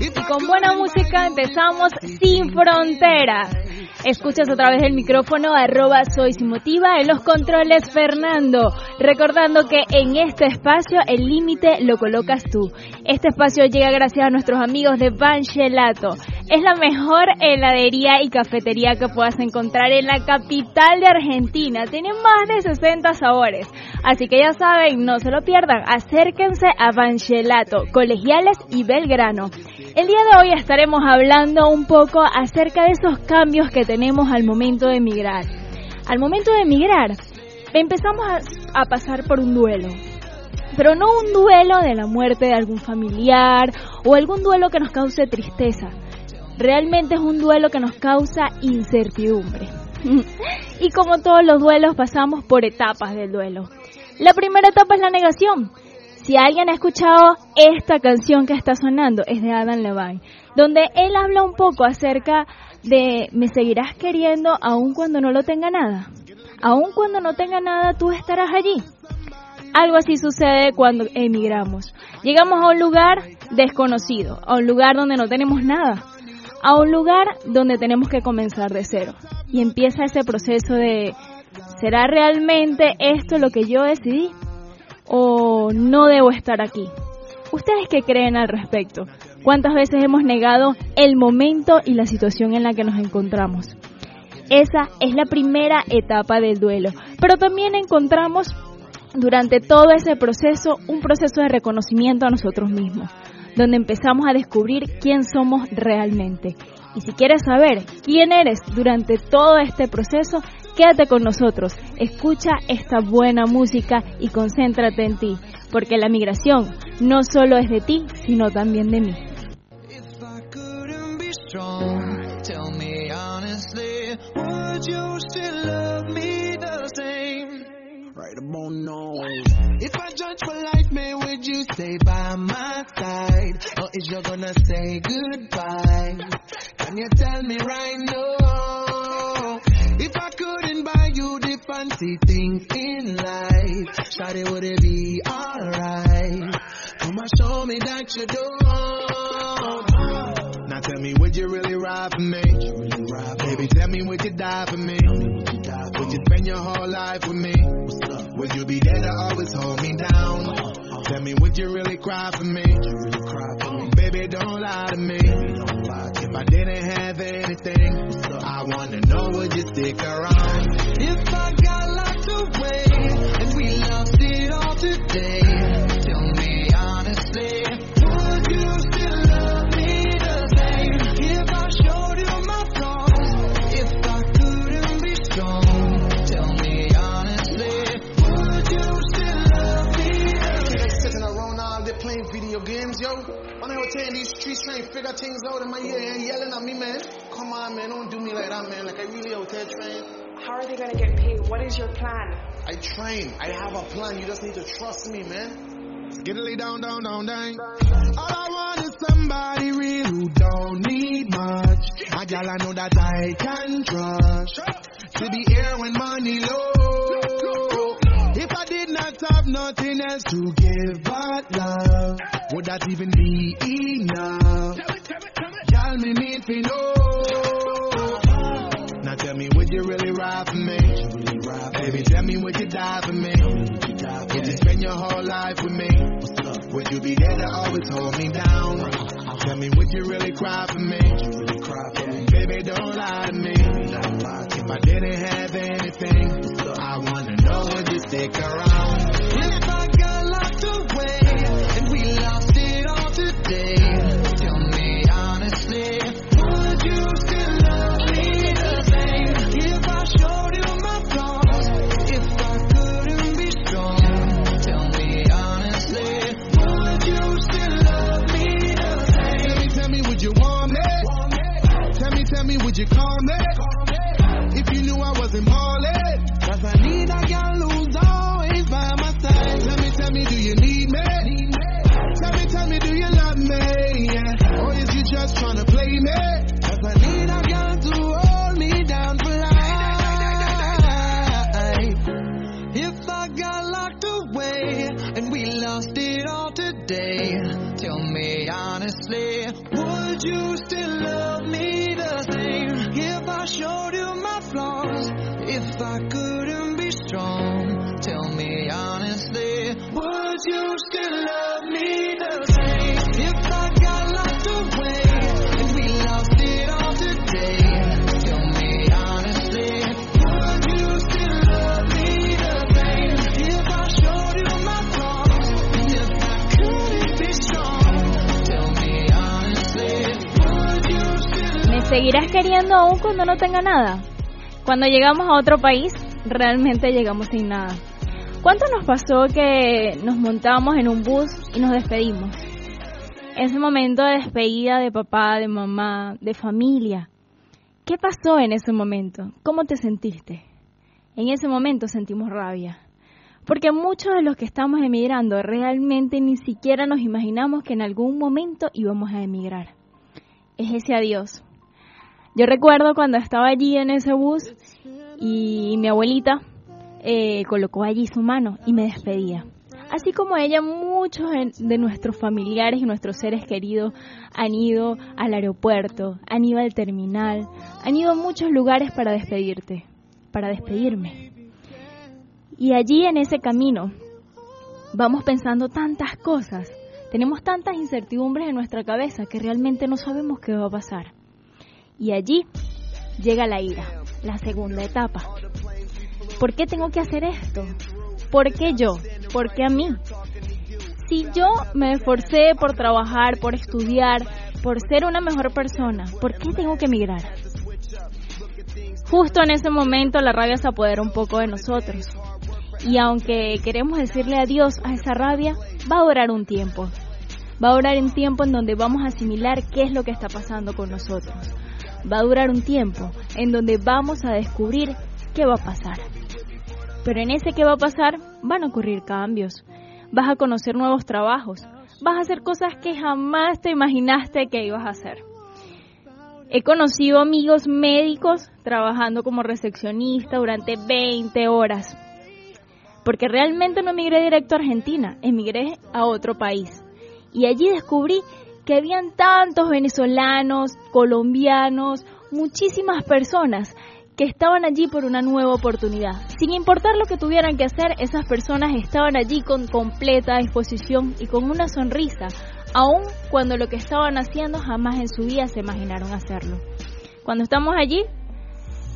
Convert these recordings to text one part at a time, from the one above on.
Y con buena música empezamos Sin Fronteras. Escuchas a través del micrófono arroba soy sin motiva en los controles Fernando. Recordando que en este espacio el límite lo colocas tú. Este espacio llega gracias a nuestros amigos de Van Gelato. Es la mejor heladería y cafetería que puedas encontrar en la capital de Argentina. Tiene más de 60 sabores. Así que ya saben, no se lo pierdan. Acérquense a Van Gelato, Colegiales y Belgrano. El día de hoy estaremos hablando un poco acerca de esos cambios que tenemos al momento de emigrar. Al momento de emigrar, empezamos a, pasar por un duelo. Pero no un duelo de la muerte de algún familiar o algún duelo que nos cause tristeza. Realmente es un duelo que nos causa incertidumbre. y como todos los duelos pasamos por etapas del duelo. La primera etapa es la negación. Si alguien ha escuchado esta canción que está sonando, es de Adam Levine, donde él habla un poco acerca de me seguirás queriendo aun cuando no lo tenga nada. Aun cuando no tenga nada, tú estarás allí. Algo así sucede cuando emigramos. Llegamos a un lugar desconocido, a un lugar donde no tenemos nada, a un lugar donde tenemos que comenzar de cero. Y empieza ese proceso de, ¿será realmente esto lo que yo decidí? O no debo estar aquí. ¿Ustedes qué creen al respecto? ¿Cuántas veces hemos negado el momento y la situación en la que nos encontramos? Esa es la primera etapa del duelo, pero también encontramos durante todo ese proceso un proceso de reconocimiento a nosotros mismos, donde empezamos a descubrir quién somos realmente. Y si quieres saber quién eres durante todo este proceso, Quédate con nosotros, escucha esta buena música y concéntrate en ti, porque la migración no solo es de ti, sino también de mí. Right about now. If I judge for life, man, would you stay by my side? Or is you gonna say goodbye? Can you tell me right now? Fancy things in life, Shawty, would it be alright? Come on, show me that you do. Now tell me, would you really ride for me? Baby, tell me, would you die for me? Would you spend your whole life with me? Would you be there to always hold me down? Tell me, would you really cry for me? Baby, don't lie to me. If I didn't have anything, I wanna know would you stick around? Trying to figure things out in my ear and yelling at me, man. Come on, man, don't do me like that, man. Like I really out there trying. How are they going to get paid? What is your plan? I train. I have a plan. You just need to trust me, man. Skiddly down, down, down, down. All I want is somebody real who don't need much. A gal I know that I can trust. To be here when money low. If I did not have nothing else to give but love, would that even be enough? Y'all me need to know. Now tell me, would you really ride for me? Baby, tell me, would you die for me? Would you spend your whole life with me? Would you be there to always hold me down? Tell me, would you really cry for me? Really cry for me? Baby, don't lie to me. If I didn't have stick around? If I got locked away and we lost it all today, tell me honestly, would you still love me the same? If I showed you my flaws, if I couldn't be strong, tell me honestly, would you still love me the same? Tell me, tell me, would you want me? Tell me, tell me, would you call me? Seguirás queriendo aún cuando no tenga nada? Cuando llegamos a otro país, realmente llegamos sin nada. ¿Cuánto nos pasó que nos montamos en un bus y nos despedimos? Ese momento de despedida de papá, de mamá, de familia. ¿Qué pasó en ese momento? ¿Cómo te sentiste? En ese momento sentimos rabia. Porque muchos de los que estamos emigrando realmente ni siquiera nos imaginamos que en algún momento íbamos a emigrar. Es ese adiós. Yo recuerdo cuando estaba allí en ese bus y mi abuelita eh, colocó allí su mano y me despedía. Así como ella, muchos de nuestros familiares y nuestros seres queridos han ido al aeropuerto, han ido al terminal, han ido a muchos lugares para despedirte, para despedirme. Y allí en ese camino vamos pensando tantas cosas, tenemos tantas incertidumbres en nuestra cabeza que realmente no sabemos qué va a pasar. Y allí llega la ira, la segunda etapa. ¿Por qué tengo que hacer esto? ¿Por qué yo? ¿Por qué a mí? Si yo me esforcé por trabajar, por estudiar, por ser una mejor persona, ¿por qué tengo que emigrar? Justo en ese momento la rabia se apodera un poco de nosotros. Y aunque queremos decirle adiós a esa rabia, va a durar un tiempo. Va a durar un tiempo en donde vamos a asimilar qué es lo que está pasando con nosotros. Va a durar un tiempo en donde vamos a descubrir qué va a pasar. Pero en ese qué va a pasar van a ocurrir cambios. Vas a conocer nuevos trabajos. Vas a hacer cosas que jamás te imaginaste que ibas a hacer. He conocido amigos médicos trabajando como recepcionista durante 20 horas. Porque realmente no emigré directo a Argentina, emigré a otro país. Y allí descubrí que habían tantos venezolanos, colombianos, muchísimas personas que estaban allí por una nueva oportunidad. Sin importar lo que tuvieran que hacer, esas personas estaban allí con completa disposición y con una sonrisa, aun cuando lo que estaban haciendo jamás en su vida se imaginaron hacerlo. Cuando estamos allí,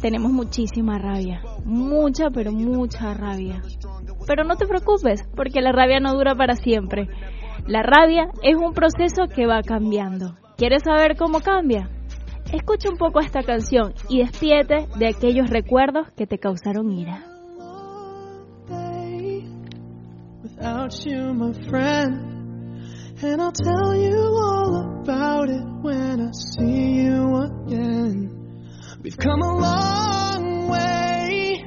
tenemos muchísima rabia, mucha pero mucha rabia. Pero no te preocupes, porque la rabia no dura para siempre. La rabia es un proceso que va cambiando. ¿Quieres saber cómo cambia? Escucha un poco esta canción y despídete de aquellos recuerdos que te causaron ira. without you, my friend. And I'll tell you all about it when I see you again. We've come a long way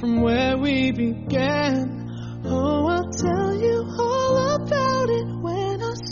from where we began. Oh, I'll tell you all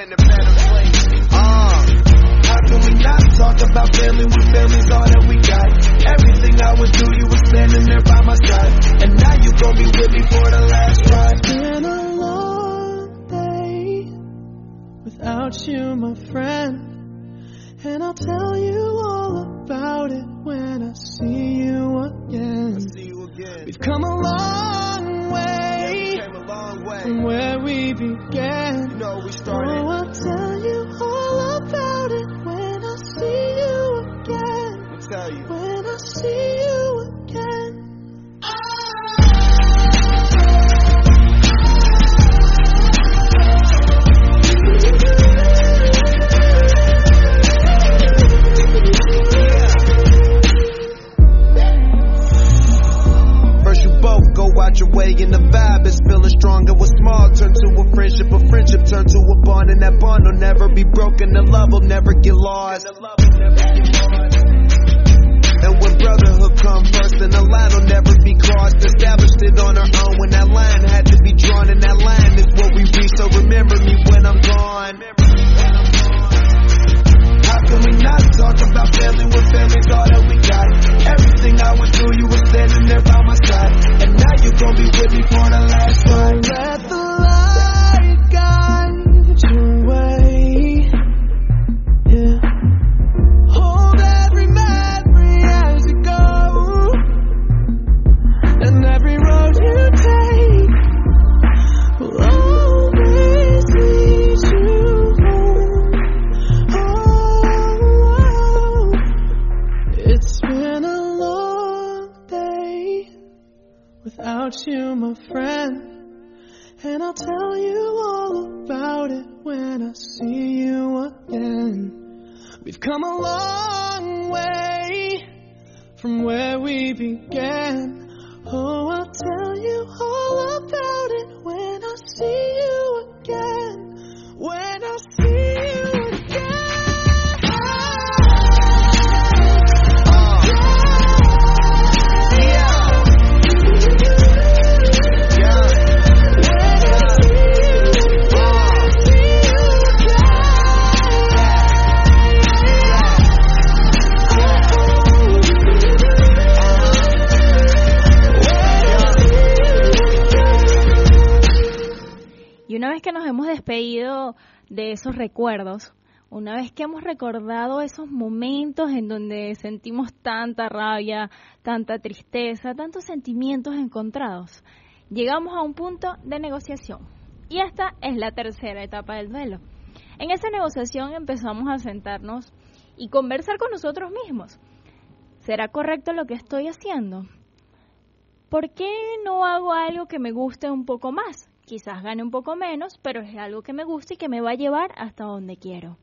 in a better place. Uh, how can we not talk about family when family's all that we got? Everything I would do, you were standing there by my side. And now you gon' be with me for the last ride. It's been a long day without you, my friend. And I'll tell you all about it when I see you again. See you again. We've come a long from where we began. You know we started. Oh, I'll tell you all about it when I see you again. Me tell you. When I see you again. First you both go out your way and the vibe is feeling stronger. What's turn to a friendship, a friendship turn to a bond, and that bond will never be broken. The love will never get lost. And when brotherhood come first, then the line will never be crossed. Established it on our own when that line had to be drawn, and that line is what we reach. So remember me when I'm gone. How can we not talk about family when family's all that we got? Everything I went through, you And I'll tell you all about it when I see you again. We've come a long way from where we began. Oh, despedido de esos recuerdos, una vez que hemos recordado esos momentos en donde sentimos tanta rabia, tanta tristeza, tantos sentimientos encontrados, llegamos a un punto de negociación. Y esta es la tercera etapa del duelo. En esa negociación empezamos a sentarnos y conversar con nosotros mismos. ¿Será correcto lo que estoy haciendo? ¿Por qué no hago algo que me guste un poco más? Quizás gane un poco menos, pero es algo que me gusta y que me va a llevar hasta donde quiero.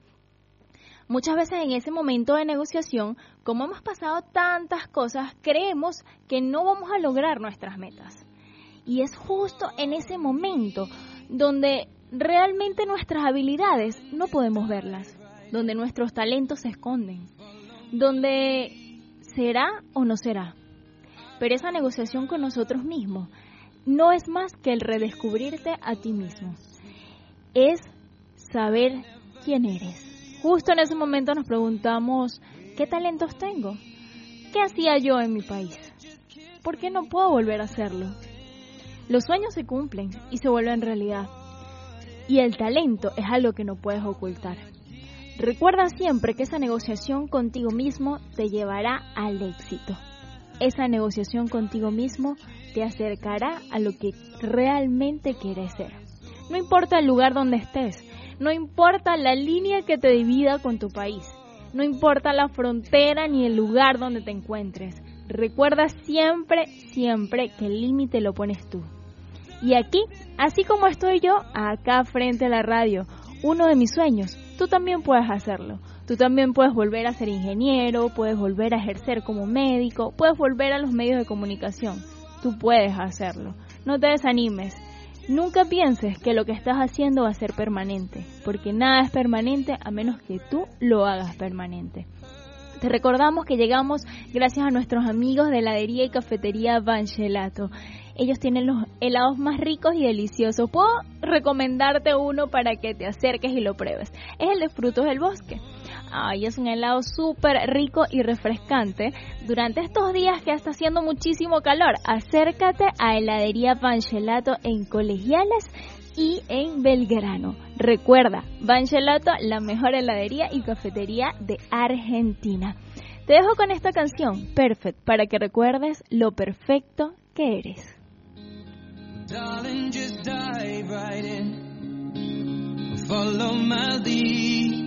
Muchas veces en ese momento de negociación, como hemos pasado tantas cosas, creemos que no vamos a lograr nuestras metas. Y es justo en ese momento donde realmente nuestras habilidades no podemos verlas, donde nuestros talentos se esconden, donde será o no será. Pero esa negociación con nosotros mismos no es más que el redescubrirte a ti mismo. Es saber quién eres. Justo en ese momento nos preguntamos, ¿qué talentos tengo? ¿Qué hacía yo en mi país? ¿Por qué no puedo volver a hacerlo? Los sueños se cumplen y se vuelven realidad. Y el talento es algo que no puedes ocultar. Recuerda siempre que esa negociación contigo mismo te llevará al éxito. Esa negociación contigo mismo te acercará a lo que realmente quieres ser. No importa el lugar donde estés, no importa la línea que te divida con tu país, no importa la frontera ni el lugar donde te encuentres. Recuerda siempre, siempre que el límite lo pones tú. Y aquí, así como estoy yo, acá frente a la radio, uno de mis sueños, tú también puedes hacerlo. Tú también puedes volver a ser ingeniero, puedes volver a ejercer como médico, puedes volver a los medios de comunicación. Tú puedes hacerlo. No te desanimes. Nunca pienses que lo que estás haciendo va a ser permanente, porque nada es permanente a menos que tú lo hagas permanente. Te recordamos que llegamos gracias a nuestros amigos de heladería y cafetería Banchelato. Ellos tienen los helados más ricos y deliciosos. Puedo recomendarte uno para que te acerques y lo pruebes. Es el de frutos del bosque. Ay, es un helado súper rico y refrescante. Durante estos días que está haciendo muchísimo calor, acércate a heladería Panchelato en Colegiales y en Belgrano. Recuerda, Banchelato, la mejor heladería y cafetería de Argentina. Te dejo con esta canción, Perfect, para que recuerdes lo perfecto que eres. Darling, just dive right. Follow my lead.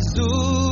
Jesus.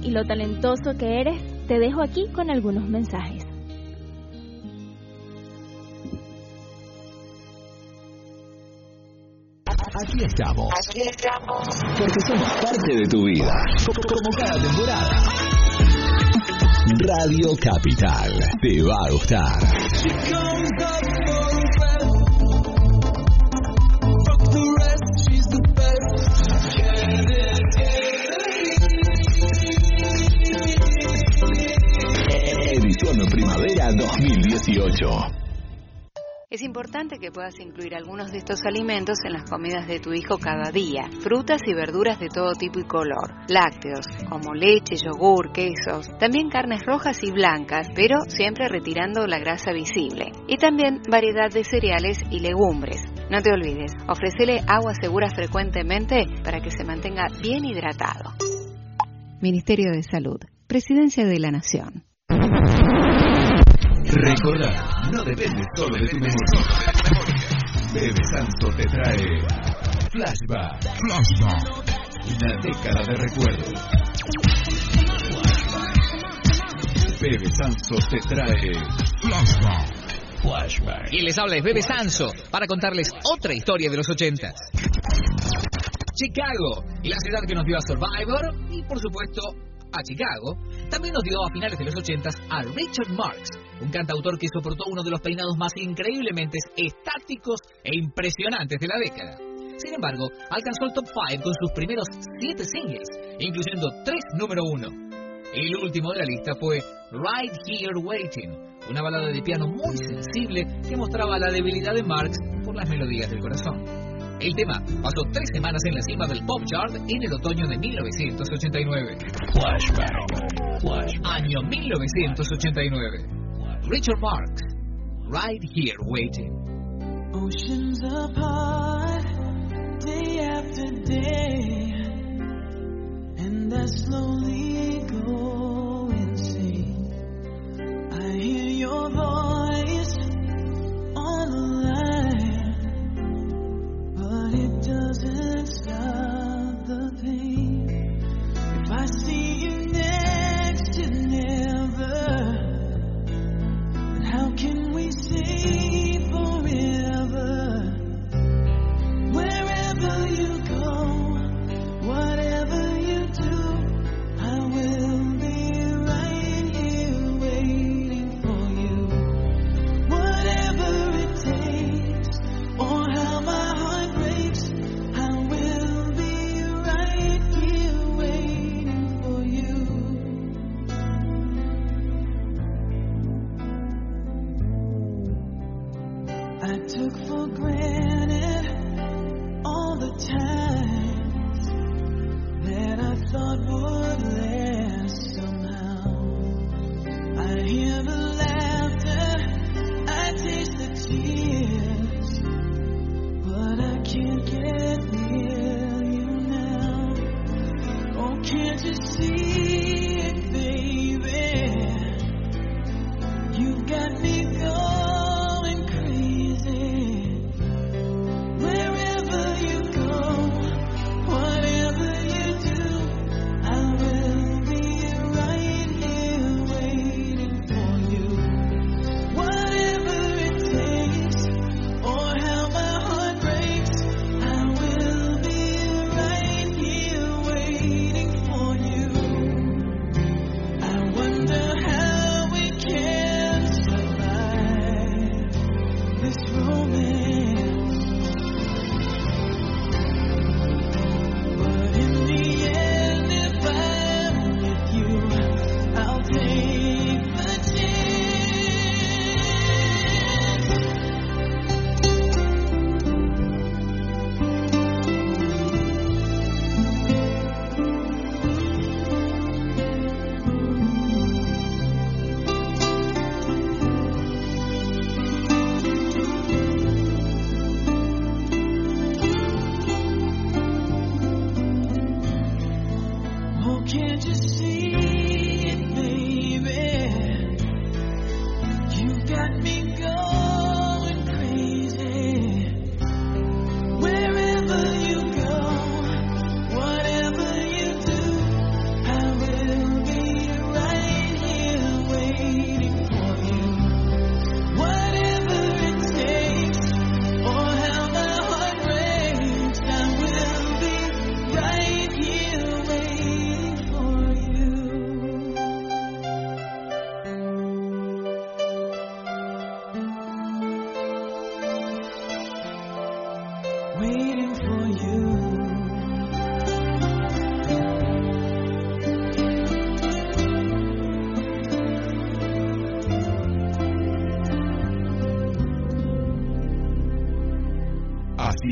Y lo talentoso que eres, te dejo aquí con algunos mensajes. Aquí estamos. Porque somos parte de tu vida. Como, como cada temporada. Radio Capital. Te va a gustar. 2018. Es importante que puedas incluir algunos de estos alimentos en las comidas de tu hijo cada día. Frutas y verduras de todo tipo y color. Lácteos, como leche, yogur, quesos. También carnes rojas y blancas, pero siempre retirando la grasa visible. Y también variedad de cereales y legumbres. No te olvides, ofrecele agua segura frecuentemente para que se mantenga bien hidratado. Ministerio de Salud, Presidencia de la Nación. Recordar, no depende solo de tu memoria. Bebe Santo te trae Flashback. Flashback. Una década de recuerdos. Bebe Sanso te trae Flashback. Flashback. Y les habla es Bebe Sanso para contarles otra historia de los ochentas. Chicago, la ciudad que nos dio a Survivor y por supuesto a Chicago, también nos dio a finales de los ochentas a Richard Marx, un cantautor que soportó uno de los peinados más increíblemente estáticos e impresionantes de la década. Sin embargo, alcanzó el top 5 con sus primeros 7 singles, incluyendo 3 número 1. El último de la lista fue Right Here Waiting, una balada de piano muy sensible que mostraba la debilidad de Marx por las melodías del corazón. El tema pasó tres semanas en la cima del pop chart en el otoño de 1989. Flashback. Flashback. Año 1989. Richard Marx, Right Here Waiting. Oceans apart, day after day, and I slowly go insane. I hear your voice on the line, but it doesn't stop the pain. If I see we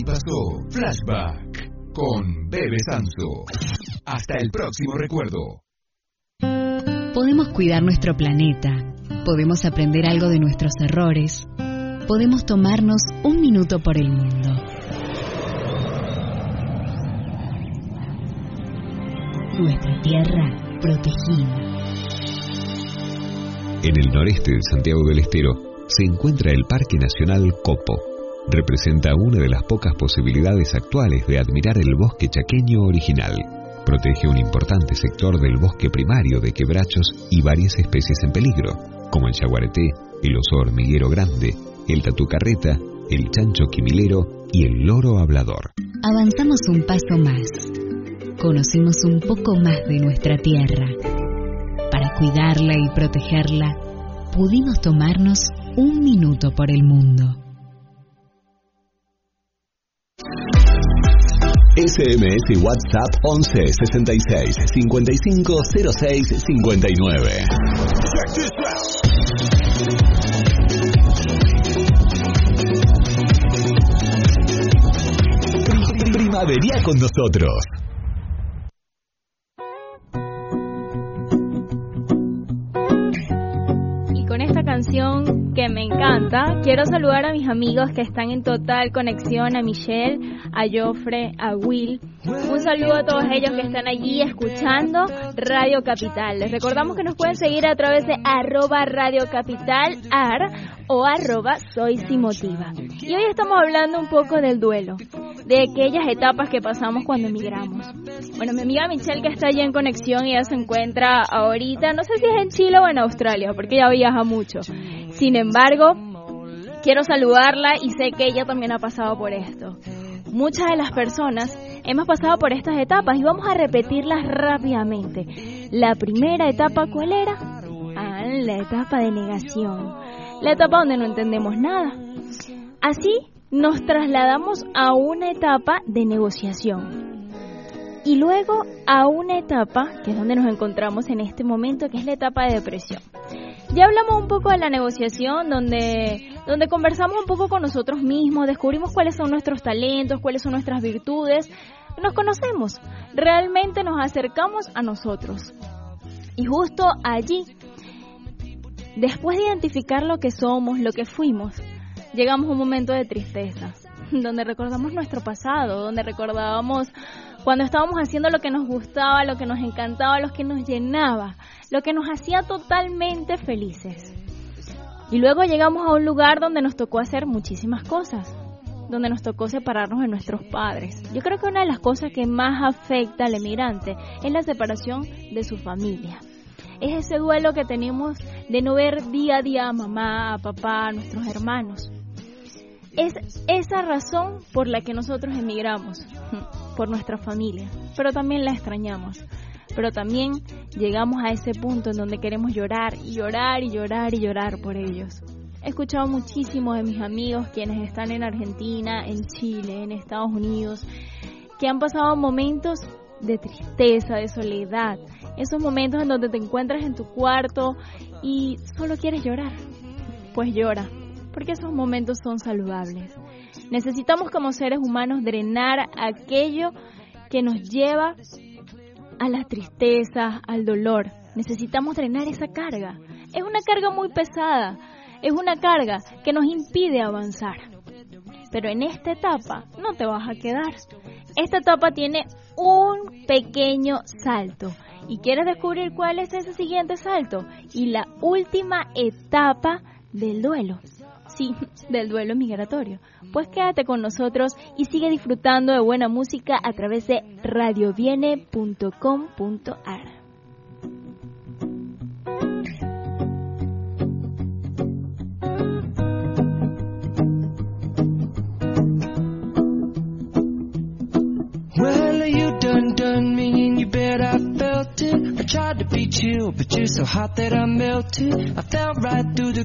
pasó Flashback con Bebe Sanso. Hasta el próximo recuerdo. Podemos cuidar nuestro planeta, podemos aprender algo de nuestros errores, podemos tomarnos un minuto por el mundo. Nuestra tierra protegida. En el noreste de Santiago del Estero se encuentra el Parque Nacional Copo. Representa una de las pocas posibilidades actuales de admirar el bosque chaqueño original. Protege un importante sector del bosque primario de quebrachos y varias especies en peligro, como el yaguareté, el oso hormiguero grande, el tatucarreta, el chancho quimilero y el loro hablador. Avanzamos un paso más. Conocimos un poco más de nuestra tierra. Para cuidarla y protegerla, pudimos tomarnos un minuto por el mundo. SMS y WhatsApp 11 66 55 06 59. Check this out. Primavería con nosotros. Que me encanta, quiero saludar a mis amigos que están en total conexión, a Michelle, a Joffre, a Will. Un saludo a todos ellos que están allí escuchando Radio Capital. Les recordamos que nos pueden seguir a través de arroba Radio Capital AR o arroba Soy Simotiva. Y hoy estamos hablando un poco del duelo, de aquellas etapas que pasamos cuando emigramos. Bueno, mi amiga Michelle que está allí en conexión, ella se encuentra ahorita, no sé si es en Chile o en Australia, porque ella viaja mucho. Sin embargo, quiero saludarla y sé que ella también ha pasado por esto. Muchas de las personas hemos pasado por estas etapas y vamos a repetirlas rápidamente. La primera etapa, ¿cuál era? Ah, la etapa de negación. La etapa donde no entendemos nada. Así nos trasladamos a una etapa de negociación. Y luego a una etapa, que es donde nos encontramos en este momento, que es la etapa de depresión. Ya hablamos un poco de la negociación, donde, donde conversamos un poco con nosotros mismos, descubrimos cuáles son nuestros talentos, cuáles son nuestras virtudes, nos conocemos, realmente nos acercamos a nosotros. Y justo allí, después de identificar lo que somos, lo que fuimos, llegamos a un momento de tristeza, donde recordamos nuestro pasado, donde recordábamos cuando estábamos haciendo lo que nos gustaba, lo que nos encantaba, lo que nos llenaba, lo que nos hacía totalmente felices. Y luego llegamos a un lugar donde nos tocó hacer muchísimas cosas, donde nos tocó separarnos de nuestros padres. Yo creo que una de las cosas que más afecta al emigrante es la separación de su familia. Es ese duelo que tenemos de no ver día a día a mamá, a papá, a nuestros hermanos. Es esa razón por la que nosotros emigramos, por nuestra familia, pero también la extrañamos. Pero también llegamos a ese punto en donde queremos llorar y llorar y llorar y llorar por ellos. He escuchado muchísimo de mis amigos quienes están en Argentina, en Chile, en Estados Unidos, que han pasado momentos de tristeza, de soledad, esos momentos en donde te encuentras en tu cuarto y solo quieres llorar. Pues llora, porque esos momentos son saludables. Necesitamos como seres humanos drenar aquello que nos lleva a la tristeza, al dolor. Necesitamos drenar esa carga. Es una carga muy pesada, es una carga que nos impide avanzar. Pero en esta etapa no te vas a quedar. Esta etapa tiene un pequeño salto. ¿Y quieres descubrir cuál es ese siguiente salto? Y la última etapa del duelo. Sí, del duelo migratorio. Pues quédate con nosotros y sigue disfrutando de buena música a través de radioviene.com.ar. Well, you done done me and you bet I felt it. I tried to be chill, but you're so hot that I melted. I fell right through the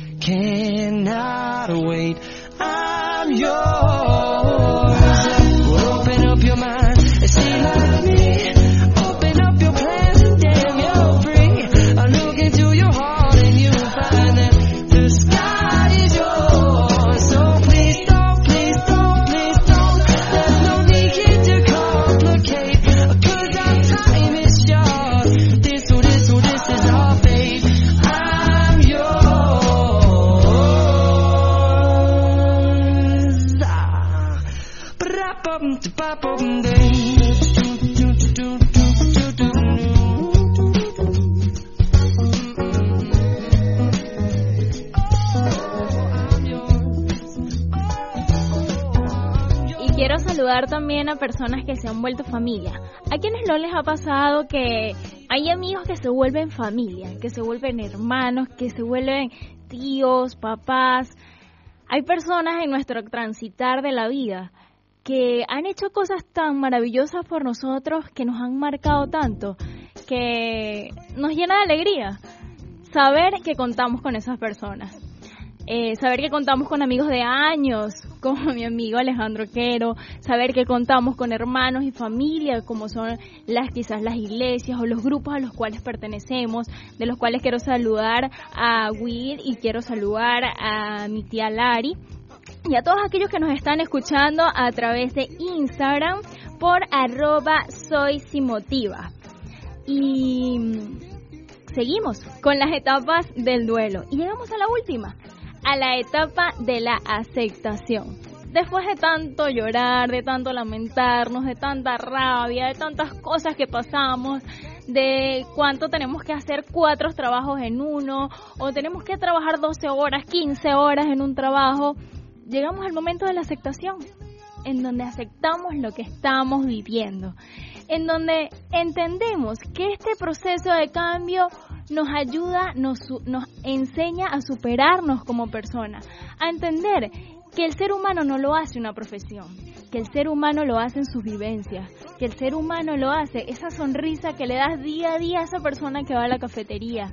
cannot wait. I'm yours. Saludar también a personas que se han vuelto familia. ¿A quienes no les ha pasado que hay amigos que se vuelven familia, que se vuelven hermanos, que se vuelven tíos, papás? Hay personas en nuestro transitar de la vida que han hecho cosas tan maravillosas por nosotros, que nos han marcado tanto, que nos llena de alegría saber que contamos con esas personas. Eh, saber que contamos con amigos de años, como mi amigo Alejandro Quero, saber que contamos con hermanos y familia, como son las quizás las iglesias o los grupos a los cuales pertenecemos, de los cuales quiero saludar a Will y quiero saludar a mi tía Lari y a todos aquellos que nos están escuchando a través de Instagram por arroba soy Simotiva. Y seguimos con las etapas del duelo y llegamos a la última, a la etapa de la aceptación. Después de tanto llorar, de tanto lamentarnos, de tanta rabia, de tantas cosas que pasamos, de cuánto tenemos que hacer cuatro trabajos en uno, o tenemos que trabajar 12 horas, 15 horas en un trabajo, llegamos al momento de la aceptación, en donde aceptamos lo que estamos viviendo, en donde entendemos que este proceso de cambio nos ayuda, nos, nos enseña a superarnos como persona, a entender que el ser humano no lo hace una profesión, que el ser humano lo hace en sus vivencias, que el ser humano lo hace esa sonrisa que le das día a día a esa persona que va a la cafetería,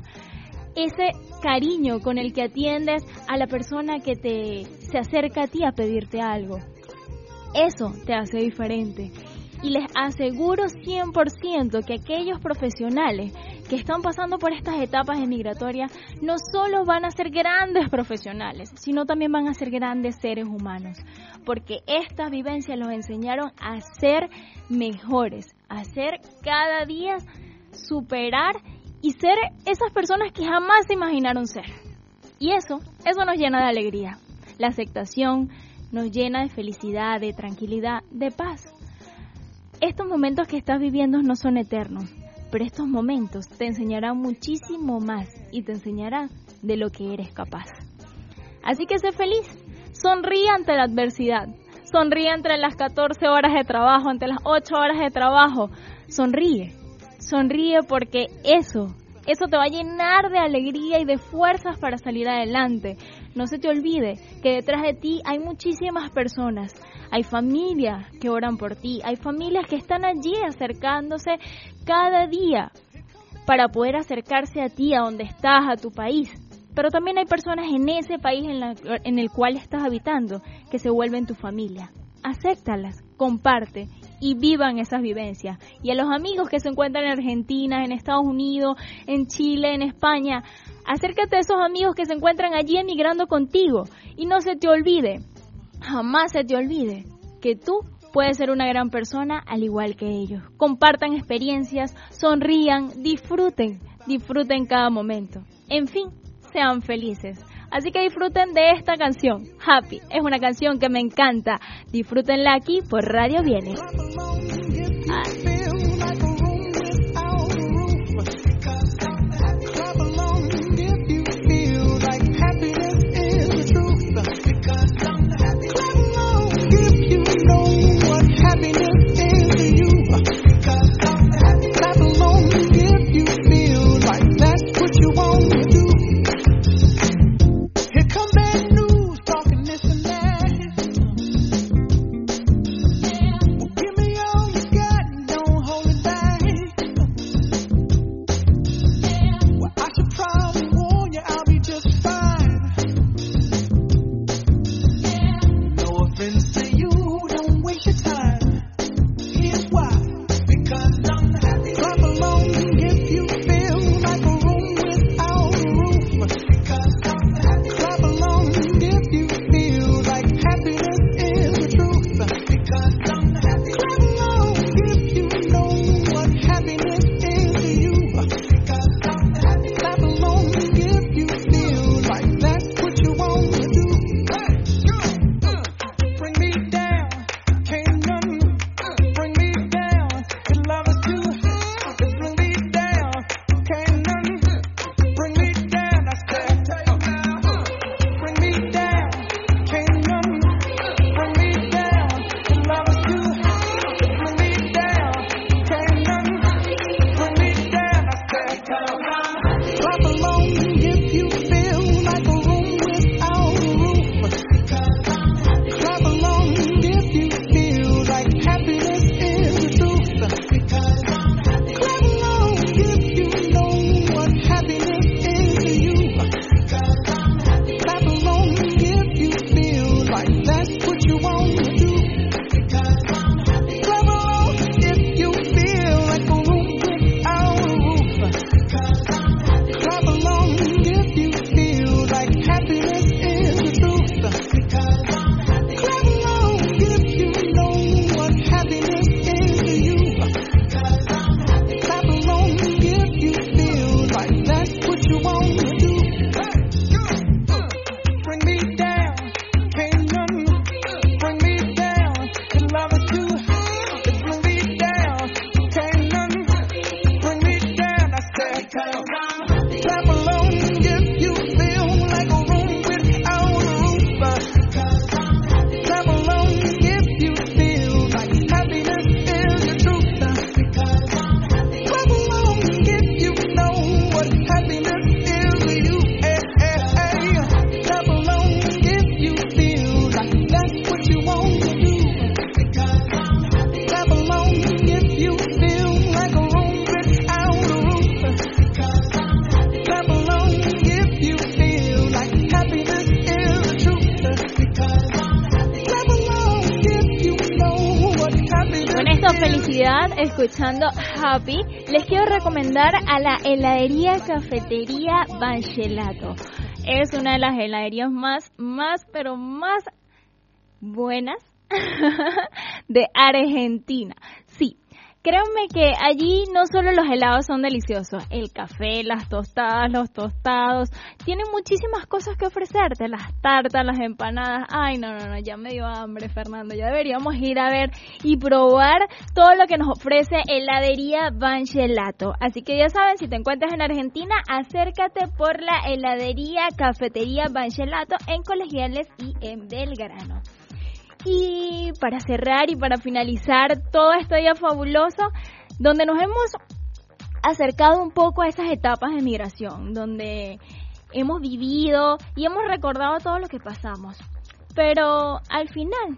ese cariño con el que atiendes a la persona que te se acerca a ti a pedirte algo. Eso te hace diferente. Y les aseguro 100% que aquellos profesionales que están pasando por estas etapas emigratorias no solo van a ser grandes profesionales, sino también van a ser grandes seres humanos, porque estas vivencias los enseñaron a ser mejores, a ser cada día superar y ser esas personas que jamás se imaginaron ser. Y eso, eso nos llena de alegría. La aceptación nos llena de felicidad, de tranquilidad, de paz. Estos momentos que estás viviendo no son eternos, pero estos momentos te enseñarán muchísimo más y te enseñarán de lo que eres capaz. Así que sé feliz, sonríe ante la adversidad, sonríe entre las 14 horas de trabajo, entre las 8 horas de trabajo, sonríe, sonríe porque eso, eso te va a llenar de alegría y de fuerzas para salir adelante. No se te olvide que detrás de ti hay muchísimas personas, hay familias que oran por ti, hay familias que están allí acercándose cada día para poder acercarse a ti, a donde estás, a tu país. Pero también hay personas en ese país en, en el cual estás habitando que se vuelven tu familia. Acéptalas, comparte y vivan esas vivencias. Y a los amigos que se encuentran en Argentina, en Estados Unidos, en Chile, en España, acércate a esos amigos que se encuentran allí emigrando contigo. Y no se te olvide, jamás se te olvide que tú puedes ser una gran persona al igual que ellos. Compartan experiencias, sonrían, disfruten, disfruten cada momento. En fin, sean felices. Así que disfruten de esta canción, Happy. Es una canción que me encanta. Disfrútenla aquí por Radio Escuchando Happy, les quiero recomendar a la heladería cafetería Banchelato. Es una de las heladerías más, más, pero más buenas de Argentina. Créanme que allí no solo los helados son deliciosos, el café, las tostadas, los tostados, tienen muchísimas cosas que ofrecerte, las tartas, las empanadas. Ay, no, no, no, ya me dio hambre, Fernando. Ya deberíamos ir a ver y probar todo lo que nos ofrece heladería Banchelato. Así que ya saben, si te encuentras en Argentina, acércate por la heladería Cafetería Banchelato en Colegiales y en Belgrano. Y para cerrar y para finalizar todo este día fabuloso, donde nos hemos acercado un poco a esas etapas de migración, donde hemos vivido y hemos recordado todo lo que pasamos. Pero al final,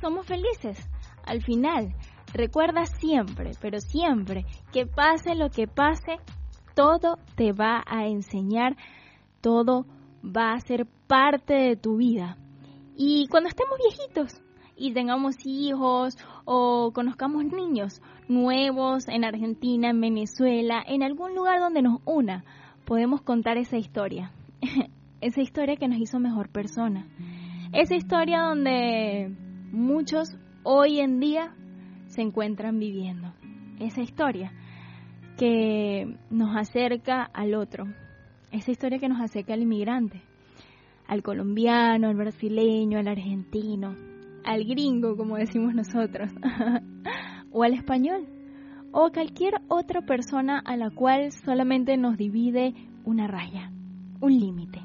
somos felices. Al final, recuerda siempre, pero siempre, que pase lo que pase, todo te va a enseñar, todo va a ser parte de tu vida. Y cuando estemos viejitos y tengamos hijos o conozcamos niños nuevos en Argentina, en Venezuela, en algún lugar donde nos una, podemos contar esa historia. esa historia que nos hizo mejor persona. Esa historia donde muchos hoy en día se encuentran viviendo. Esa historia que nos acerca al otro. Esa historia que nos acerca al inmigrante al colombiano, al brasileño, al argentino, al gringo, como decimos nosotros, o al español, o cualquier otra persona a la cual solamente nos divide una raya, un límite.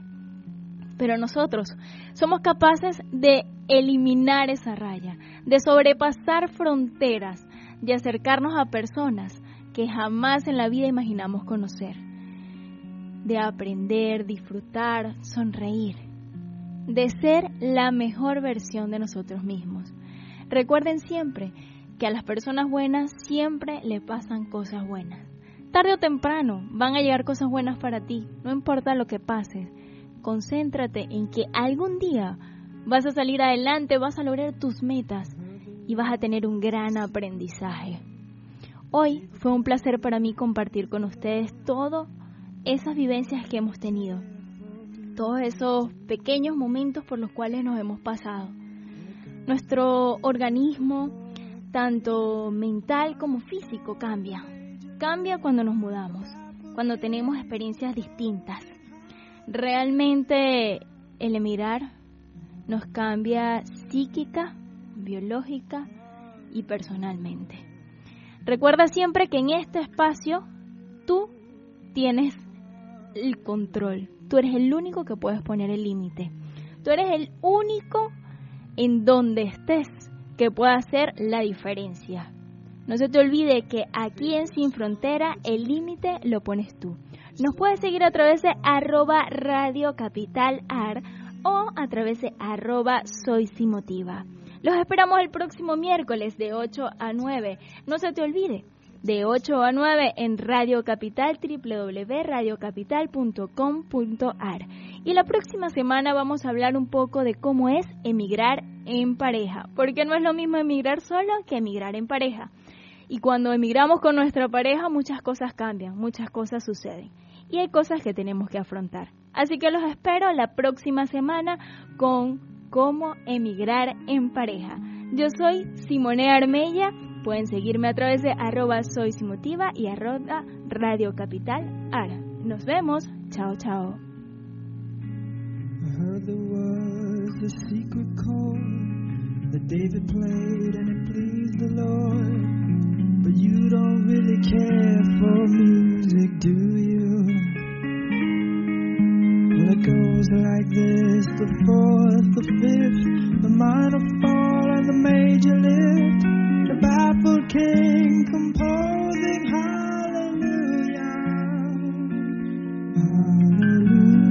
Pero nosotros somos capaces de eliminar esa raya, de sobrepasar fronteras, de acercarnos a personas que jamás en la vida imaginamos conocer, de aprender, disfrutar, sonreír de ser la mejor versión de nosotros mismos. Recuerden siempre que a las personas buenas siempre le pasan cosas buenas. Tarde o temprano van a llegar cosas buenas para ti, no importa lo que pases. Concéntrate en que algún día vas a salir adelante, vas a lograr tus metas y vas a tener un gran aprendizaje. Hoy fue un placer para mí compartir con ustedes todas esas vivencias que hemos tenido todos esos pequeños momentos por los cuales nos hemos pasado. Nuestro organismo, tanto mental como físico, cambia. Cambia cuando nos mudamos, cuando tenemos experiencias distintas. Realmente el emigrar nos cambia psíquica, biológica y personalmente. Recuerda siempre que en este espacio tú tienes el control, Tú eres el único que puedes poner el límite. Tú eres el único en donde estés que pueda hacer la diferencia. No se te olvide que aquí en Sin Frontera el límite lo pones tú. Nos puedes seguir a través de arroba Radio o a través de arroba Soy Simotiva. Los esperamos el próximo miércoles de 8 a 9. No se te olvide, de 8 a 9 en Radio Capital, www.radiocapital.com.ar. Y la próxima semana vamos a hablar un poco de cómo es emigrar en pareja, porque no es lo mismo emigrar solo que emigrar en pareja. Y cuando emigramos con nuestra pareja muchas cosas cambian, muchas cosas suceden. Y hay cosas que tenemos que afrontar. Así que los espero la próxima semana con cómo emigrar en pareja. Yo soy Simone Armella Pueden seguirme a través de arroba soy y arroba Radio Capital Ara. Nos vemos. Chao, chao. Well, it goes like this the fourth, the fifth, the minor fall, and the major lift baffled king composing hallelujah. Hallelujah.